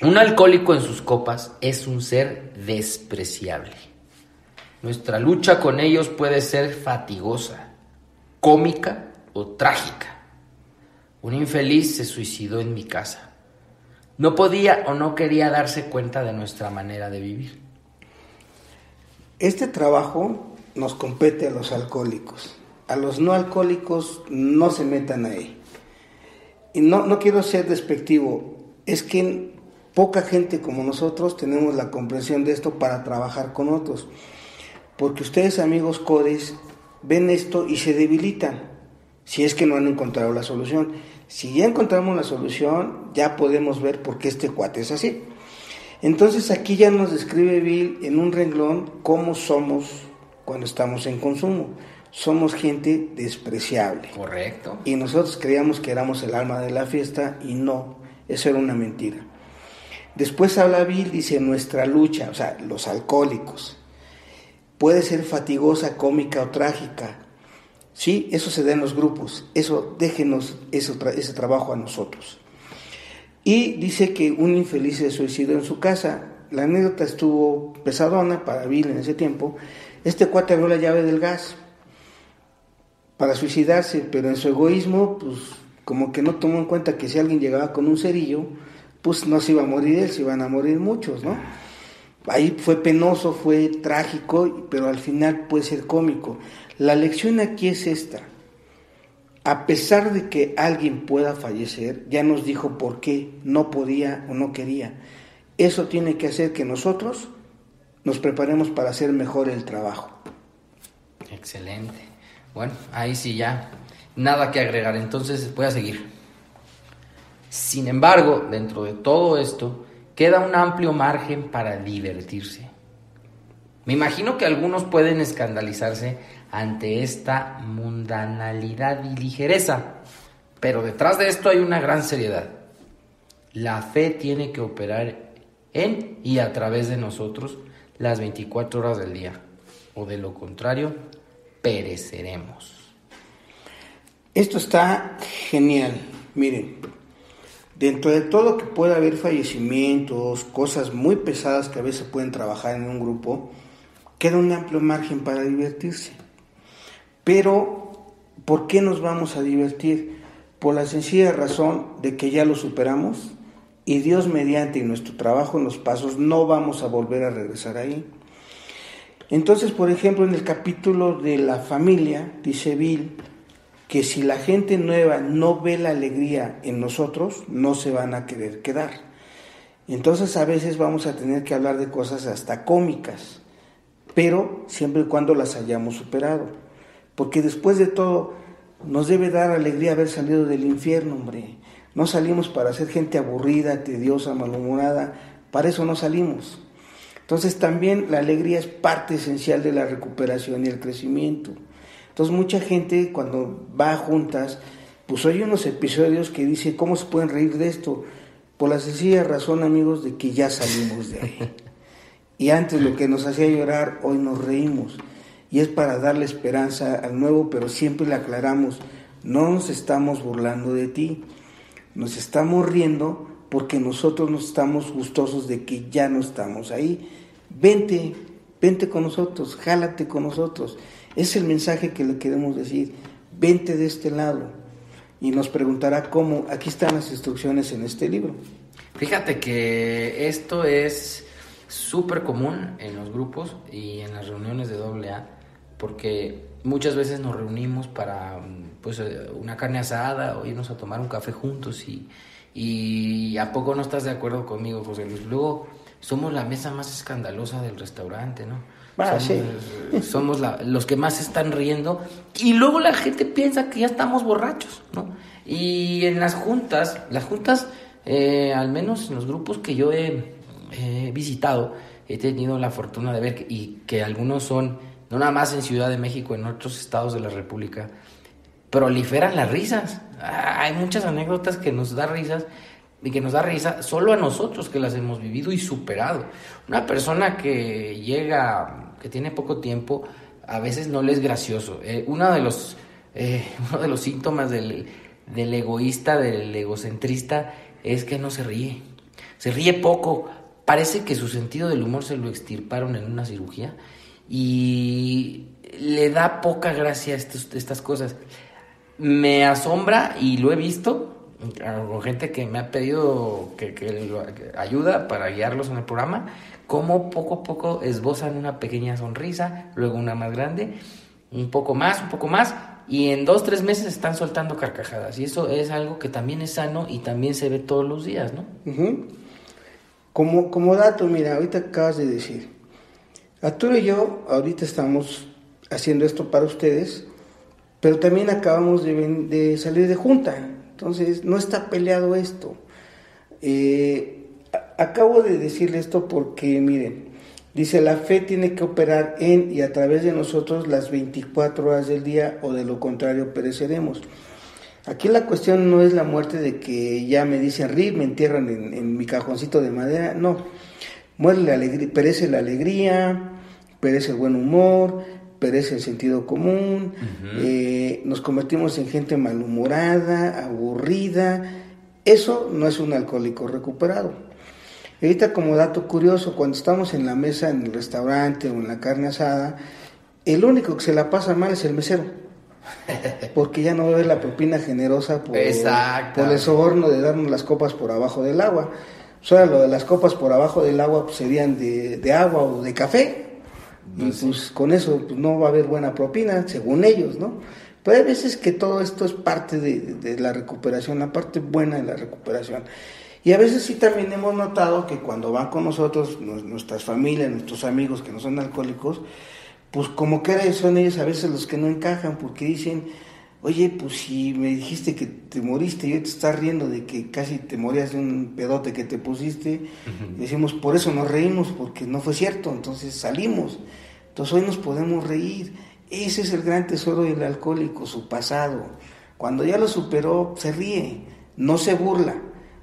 Un alcohólico en sus copas es un ser despreciable. Nuestra lucha con ellos puede ser fatigosa, cómica o trágica. Un infeliz se suicidó en mi casa. No podía o no quería darse cuenta de nuestra manera de vivir. Este trabajo nos compete a los alcohólicos. A los no alcohólicos no se metan ahí. Y no, no quiero ser despectivo, es que poca gente como nosotros tenemos la comprensión de esto para trabajar con otros. Porque ustedes, amigos codes, ven esto y se debilitan, si es que no han encontrado la solución. Si ya encontramos la solución, ya podemos ver por qué este cuate es así. Entonces aquí ya nos describe Bill en un renglón cómo somos cuando estamos en consumo. Somos gente despreciable. Correcto. Y nosotros creíamos que éramos el alma de la fiesta y no, eso era una mentira. Después habla Bill, dice, nuestra lucha, o sea, los alcohólicos. Puede ser fatigosa, cómica o trágica. Sí, eso se da en los grupos. Eso, déjenos ese, ese trabajo a nosotros. Y dice que un infeliz se suicidó en su casa. La anécdota estuvo pesadona para Bill en ese tiempo. Este cuate abrió la llave del gas para suicidarse, pero en su egoísmo, pues como que no tomó en cuenta que si alguien llegaba con un cerillo, pues no se iba a morir él, se iban a morir muchos, ¿no? Ahí fue penoso, fue trágico, pero al final puede ser cómico. La lección aquí es esta. A pesar de que alguien pueda fallecer, ya nos dijo por qué no podía o no quería. Eso tiene que hacer que nosotros nos preparemos para hacer mejor el trabajo. Excelente. Bueno, ahí sí ya nada que agregar, entonces voy a seguir. Sin embargo, dentro de todo esto, queda un amplio margen para divertirse. Me imagino que algunos pueden escandalizarse ante esta mundanalidad y ligereza, pero detrás de esto hay una gran seriedad. La fe tiene que operar en y a través de nosotros las 24 horas del día, o de lo contrario, pereceremos. Esto está genial. Miren, dentro de todo que pueda haber fallecimientos, cosas muy pesadas que a veces pueden trabajar en un grupo, queda un amplio margen para divertirse. Pero, ¿por qué nos vamos a divertir? Por la sencilla razón de que ya lo superamos y Dios mediante nuestro trabajo en los pasos no vamos a volver a regresar ahí. Entonces, por ejemplo, en el capítulo de la familia, dice Bill, que si la gente nueva no ve la alegría en nosotros, no se van a querer quedar. Entonces a veces vamos a tener que hablar de cosas hasta cómicas, pero siempre y cuando las hayamos superado. Porque después de todo, nos debe dar alegría haber salido del infierno, hombre. No salimos para ser gente aburrida, tediosa, malhumorada, para eso no salimos. Entonces también la alegría es parte esencial de la recuperación y el crecimiento. Entonces mucha gente cuando va juntas, pues oye unos episodios que dice, ¿cómo se pueden reír de esto? Por la sencilla razón, amigos, de que ya salimos de ahí. Y antes lo que nos hacía llorar, hoy nos reímos. Y es para darle esperanza al nuevo, pero siempre le aclaramos, no nos estamos burlando de ti, nos estamos riendo porque nosotros nos estamos gustosos de que ya no estamos ahí. Vente, vente con nosotros, jálate con nosotros. Es el mensaje que le queremos decir. Vente de este lado. Y nos preguntará cómo. Aquí están las instrucciones en este libro. Fíjate que esto es súper común en los grupos y en las reuniones de AA, porque muchas veces nos reunimos para pues, una carne asada o irnos a tomar un café juntos y, y ¿a poco no estás de acuerdo conmigo, José Luis? Luego somos la mesa más escandalosa del restaurante, ¿no? Ah, somos, los que más están riendo y luego la gente piensa que ya estamos borrachos, ¿no? Y en las juntas, las juntas, eh, al menos en los grupos que yo he, visitado, he tenido la fortuna de ver y que algunos son, no nada más en Ciudad de México, en otros estados de la República, proliferan las risas. Ah, hay muchas anécdotas que nos da risas y que nos da risa solo a nosotros que las hemos vivido y superado. Una persona que llega que tiene poco tiempo, a veces no le es gracioso. Eh, uno, de los, eh, uno de los síntomas del, del egoísta, del egocentrista, es que no se ríe. Se ríe poco. Parece que su sentido del humor se lo extirparon en una cirugía y le da poca gracia a estas cosas. Me asombra y lo he visto con gente que me ha pedido que, que, ayuda para guiarlos en el programa, cómo poco a poco esbozan una pequeña sonrisa, luego una más grande, un poco más, un poco más, y en dos, tres meses están soltando carcajadas. Y eso es algo que también es sano y también se ve todos los días, ¿no? como, como dato, mira, ahorita acabas de decir, Arturo y yo ahorita estamos haciendo esto para ustedes, pero también acabamos de, salir de junta, entonces no está peleado esto. Eh, acabo de decirle esto porque, miren, dice, la fe tiene que operar en y a través de nosotros las 24 horas del día o de lo contrario pereceremos. Aquí la cuestión no es la muerte de que ya me dicen, Rip, me entierran en, mi cajoncito de madera, no. Muere la alegría, perece la alegría, perece el buen humor, perece el sentido común, eh, nos convertimos en gente malhumorada, aburrida. Eso no es un alcohólico recuperado. Ahorita como dato curioso, cuando estamos en la mesa en el restaurante o en la carne asada, el único que se la pasa mal es el mesero. Porque ya no ve la propina generosa por, por el soborno de darnos las copas por abajo del agua. Sea, lo de las copas por abajo del agua pues, serían de, agua o de café. y pues, pues con eso pues, no va a haber buena propina, según ellos, ¿no? Pero hay veces que todo esto es parte de, de la recuperación, la parte buena de la recuperación. Y a veces sí también hemos notado que cuando van con nosotros, nuestras familias, nuestros amigos que no son alcohólicos, pues como que son ellos a veces los que no encajan porque dicen, oye, pues si me dijiste que te moriste y hoy te estás riendo de que casi te morías de un pedote que te pusiste, decimos, por eso nos reímos, porque no fue cierto, entonces salimos, entonces hoy nos podemos reír. Ese es el gran tesoro del alcohólico, su pasado. Cuando ya lo superó, se ríe, no se burla,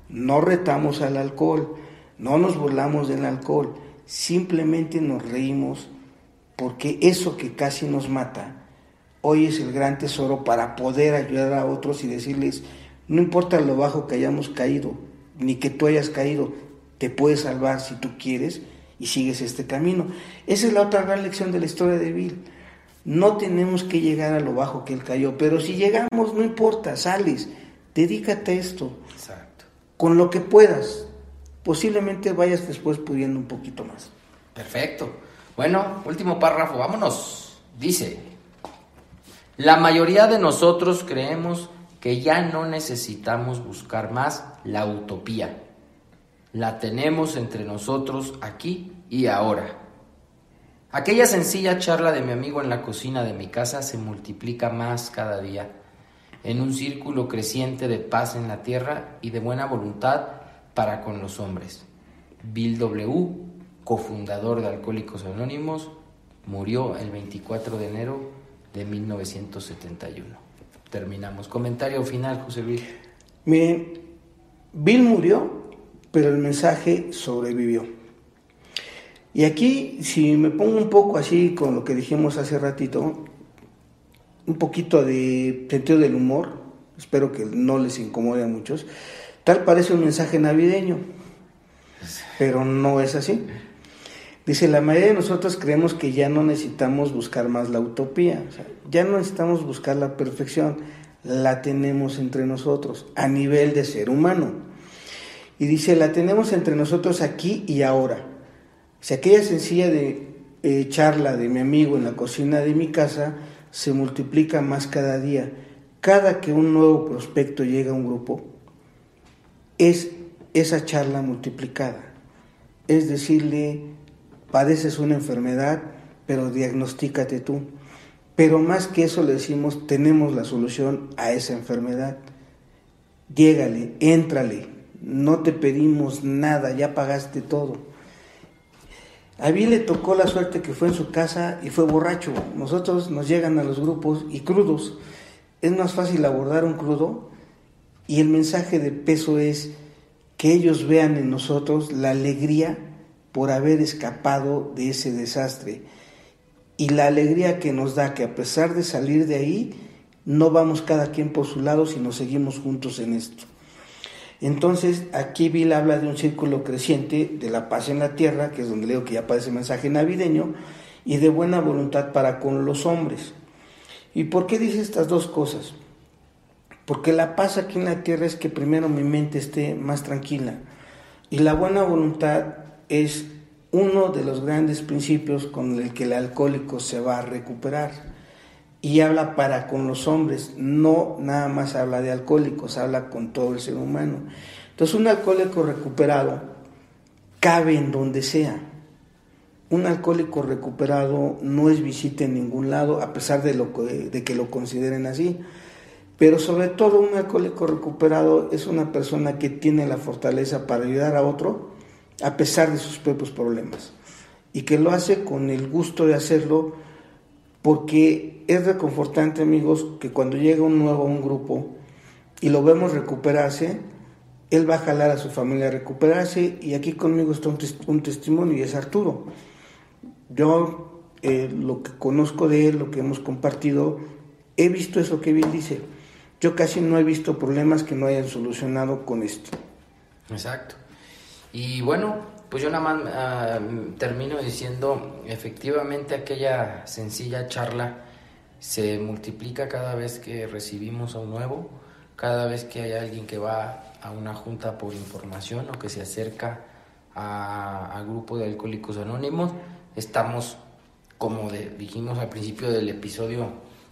no retamos al alcohol, no nos burlamos del alcohol, simplemente nos reímos porque eso que casi nos mata, hoy es el gran tesoro para poder ayudar a otros y decirles, no importa lo bajo que hayamos caído, ni que tú hayas caído, te puedes salvar si tú quieres y sigues este camino. Esa es la otra gran lección de la historia de Bill. No tenemos que llegar a lo bajo que él cayó, pero si llegamos, no importa, sales, dedícate a esto. Exacto. Con lo que puedas, posiblemente vayas después pudiendo un poquito más. Perfecto. Bueno, último párrafo, vámonos. Dice, la mayoría de nosotros creemos que ya no necesitamos buscar más la utopía. La tenemos entre nosotros aquí y ahora. Aquella sencilla charla de mi amigo en la cocina de mi casa se multiplica más cada día, en un círculo creciente de paz en la tierra y de buena voluntad para con los hombres. Bill W., cofundador de Alcohólicos Anónimos, murió el 24 de enero de 1971. Terminamos. Comentario final, José Luis. Miren, Bill murió, pero el mensaje sobrevivió. Y aquí, si me pongo un poco así con lo que dijimos hace ratito, un poquito de sentido del humor, espero que no les incomode a muchos, tal parece un mensaje navideño, pero no es así. Dice, la mayoría de nosotros creemos que ya no necesitamos buscar más la utopía, ya no necesitamos buscar la perfección, la tenemos entre nosotros, a nivel de ser humano. Y dice, la tenemos entre nosotros aquí y ahora. Si aquella sencilla de eh, charla de mi amigo en la cocina de mi casa se multiplica más cada día. Cada que un nuevo prospecto llega a un grupo, es esa charla multiplicada. Es decirle, padeces una enfermedad, pero diagnostícate tú. Pero más que eso le decimos, tenemos la solución a esa enfermedad. Llégale, éntrale, no te pedimos nada, ya pagaste todo. A mí le tocó la suerte que fue en su casa y fue borracho. Nosotros nos llegan a los grupos y crudos. Es más fácil abordar un crudo y el mensaje de peso es que ellos vean en nosotros la alegría por haber escapado de ese desastre y la alegría que nos da que a pesar de salir de ahí, no vamos cada quien por su lado, sino seguimos juntos en esto. Entonces, aquí Bill habla de un círculo creciente de la paz en la tierra, que es donde leo que ya aparece el mensaje navideño, y de buena voluntad para con los hombres. ¿Y por qué dice estas dos cosas? Porque la paz aquí en la tierra es que primero mi mente esté más tranquila, y la buena voluntad es uno de los grandes principios con el que el alcohólico se va a recuperar. Y habla para con los hombres, no nada más habla de alcohólicos, habla con todo el ser humano. Entonces un alcohólico recuperado cabe en donde sea, un alcohólico recuperado no es visita en ningún lado, a pesar de, lo de que lo consideren así. Pero sobre todo un alcohólico recuperado es una persona que tiene la fortaleza para ayudar a otro a pesar de sus propios problemas. Y que lo hace con el gusto de hacerlo porque es reconfortante amigos que cuando llega un nuevo a un grupo y lo vemos recuperarse, él va a jalar a su familia a recuperarse y aquí conmigo está un, testimonio y es Arturo. Yo eh, lo que conozco de él, lo que hemos compartido, he visto eso que bien dice. Yo casi no he visto problemas que no hayan solucionado con esto. Exacto. Y bueno, pues yo nada más ah, termino diciendo, efectivamente aquella sencilla charla se multiplica cada vez que recibimos a un nuevo, cada vez que hay alguien que va a una junta por información o que se acerca al grupo de alcohólicos anónimos, estamos, como dijimos al principio del episodio,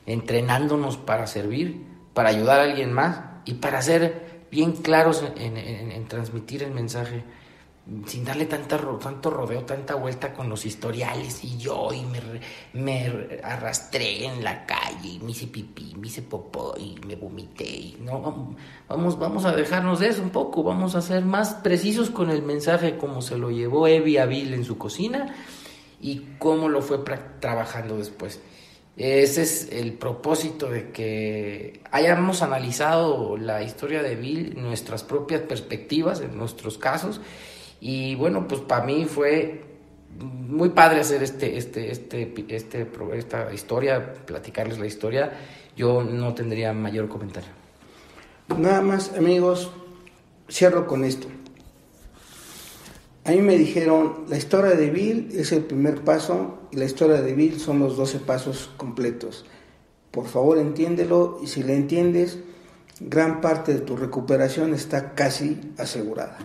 entrenándonos para servir, para ayudar a alguien más y para ser bien claros en transmitir el mensaje sin darle tanta, tanto rodeo, tanta vuelta con los historiales y yo y me, me arrastré en la calle y me hice pipí, me hice popó y me vomité. Y no, vamos, vamos a dejarnos de eso un poco, vamos a ser más precisos con el mensaje como se lo llevó Evi a Bill en su cocina y cómo lo fue trabajando después. Ese es el propósito de que hayamos analizado la historia de Bill, nuestras propias perspectivas, en nuestros casos, y bueno, pues para mí fue muy padre hacer este, este, este, este, esta historia, platicarles la historia. Yo no tendría mayor comentario. Nada más, amigos, cierro con esto. A mí me dijeron, la historia de Bill es el primer paso y la historia de Bill son los 12 pasos completos. Por favor, entiéndelo y si le entiendes, gran parte de tu recuperación está casi asegurada.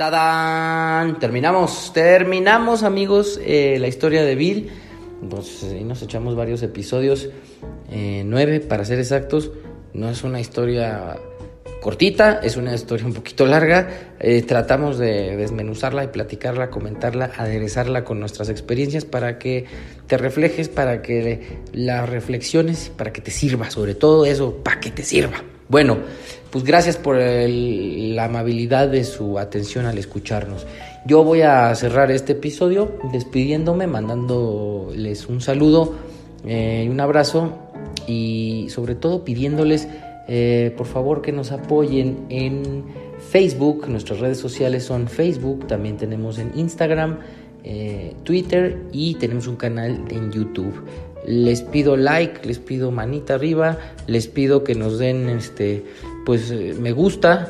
¡Tadán! Terminamos, terminamos amigos eh, la historia de Bill. Pues, nos echamos varios episodios, eh, nueve para ser exactos. No es una historia cortita, es una historia un poquito larga. Eh, tratamos de desmenuzarla y platicarla, comentarla, aderezarla con nuestras experiencias para que te reflejes, para que la reflexiones, para que te sirva, sobre todo eso, para que te sirva. Bueno, pues gracias por la amabilidad de su atención al escucharnos. Yo voy a cerrar este episodio despidiéndome, mandándoles un saludo, eh, un abrazo y sobre todo pidiéndoles eh, por favor que nos apoyen en Facebook. Nuestras redes sociales son Facebook, también tenemos en Instagram, eh, Twitter y tenemos un canal en YouTube les pido like, les pido manita arriba, les pido que nos den este pues eh, me gusta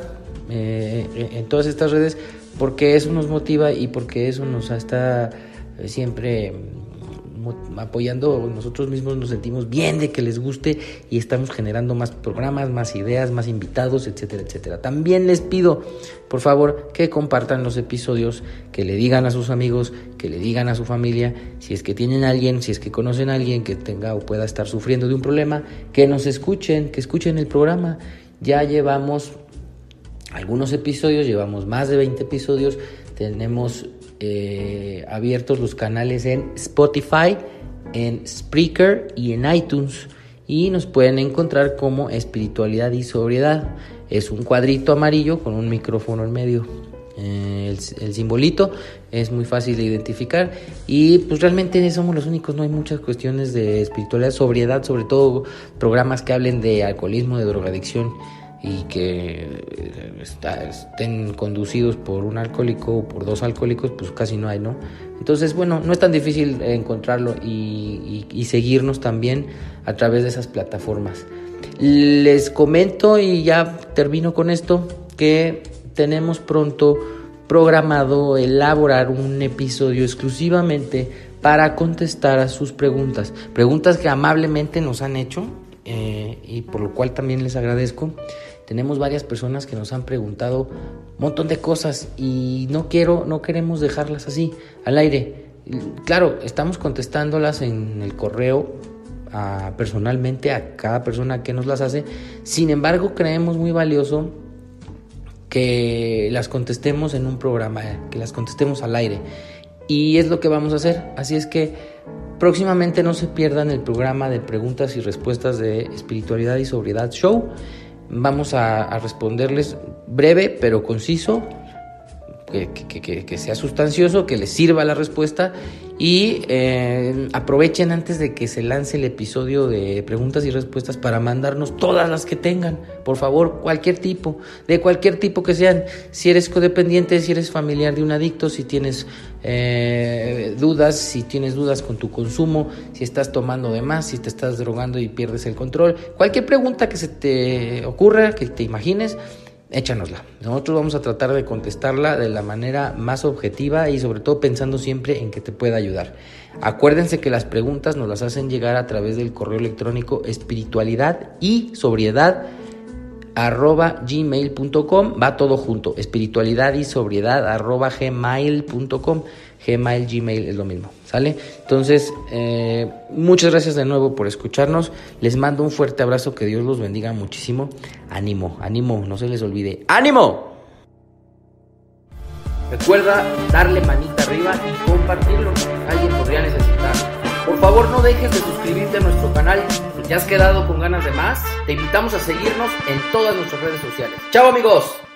eh, en todas estas redes porque eso nos motiva y porque eso nos está eh, siempre apoyando, nosotros mismos nos sentimos bien de que les guste y estamos generando más programas, más ideas, más invitados, etcétera, etcétera. También les pido, por favor, que compartan los episodios, que le digan a sus amigos, que le digan a su familia, si es que tienen a alguien, si es que conocen a alguien que tenga o pueda estar sufriendo de un problema, que nos escuchen, que escuchen el programa. Ya llevamos algunos episodios, llevamos más de 20 episodios, tenemos eh, abiertos los canales en Spotify, en Spreaker y en iTunes. Y nos pueden encontrar como espiritualidad y sobriedad. Es un cuadrito amarillo con un micrófono en medio. Eh, el, simbolito es muy fácil de identificar y pues realmente somos los únicos, no hay muchas cuestiones de espiritualidad, sobriedad, sobre todo programas que hablen de alcoholismo, de drogadicción y que eh, estén conducidos por un alcohólico o por dos alcohólicos, pues casi no hay, ¿no? Entonces, bueno, no es tan difícil encontrarlo y, seguirnos también a través de esas plataformas. Les comento y ya termino con esto, que tenemos pronto programado elaborar un episodio exclusivamente para contestar a sus preguntas, preguntas que amablemente nos han hecho eh, y por lo cual también les agradezco. Tenemos varias personas que nos han preguntado un montón de cosas y no quiero, no queremos dejarlas así al aire. Claro, estamos contestándolas en el correo personalmente a cada persona que nos las hace. Sin embargo, creemos muy valioso que las contestemos en un programa, que las contestemos al aire. y es lo que vamos a hacer. Así es que próximamente no se pierdan el programa de preguntas y respuestas de Espiritualidad y Sobriedad Show. Vamos a, responderles breve pero conciso que, sea sustancioso, que les sirva la respuesta y eh, aprovechen antes de que se lance el episodio de preguntas y respuestas para mandarnos todas las que tengan, por favor, cualquier tipo, de cualquier tipo que sean, si eres codependiente, si eres familiar de un adicto, si tienes eh, dudas, si tienes dudas con tu consumo, si estás tomando de más, si te estás drogando y pierdes el control, cualquier pregunta que se te ocurra, que te imagines, échanosla. Nosotros vamos a tratar de contestarla de la manera más objetiva y sobre todo pensando siempre en que te pueda ayudar. Acuérdense que las preguntas nos las hacen llegar a través del correo electrónico espiritualidad y sobriedad arroba gmail.com va todo junto espiritualidad y sobriedad arroba gmail.com gmail gmail es lo mismo sale entonces eh, muchas gracias de nuevo por escucharnos. Les mando un fuerte abrazo que Dios los bendiga muchísimo. Ánimo ánimo no se les olvide. Ánimo recuerda darle manita arriba y compartirlo. Alguien podría necesitar. Por favor no dejes de suscribirte a nuestro canal. Te has quedado con ganas de más, te invitamos a seguirnos en todas nuestras redes sociales. ¡Chao amigos!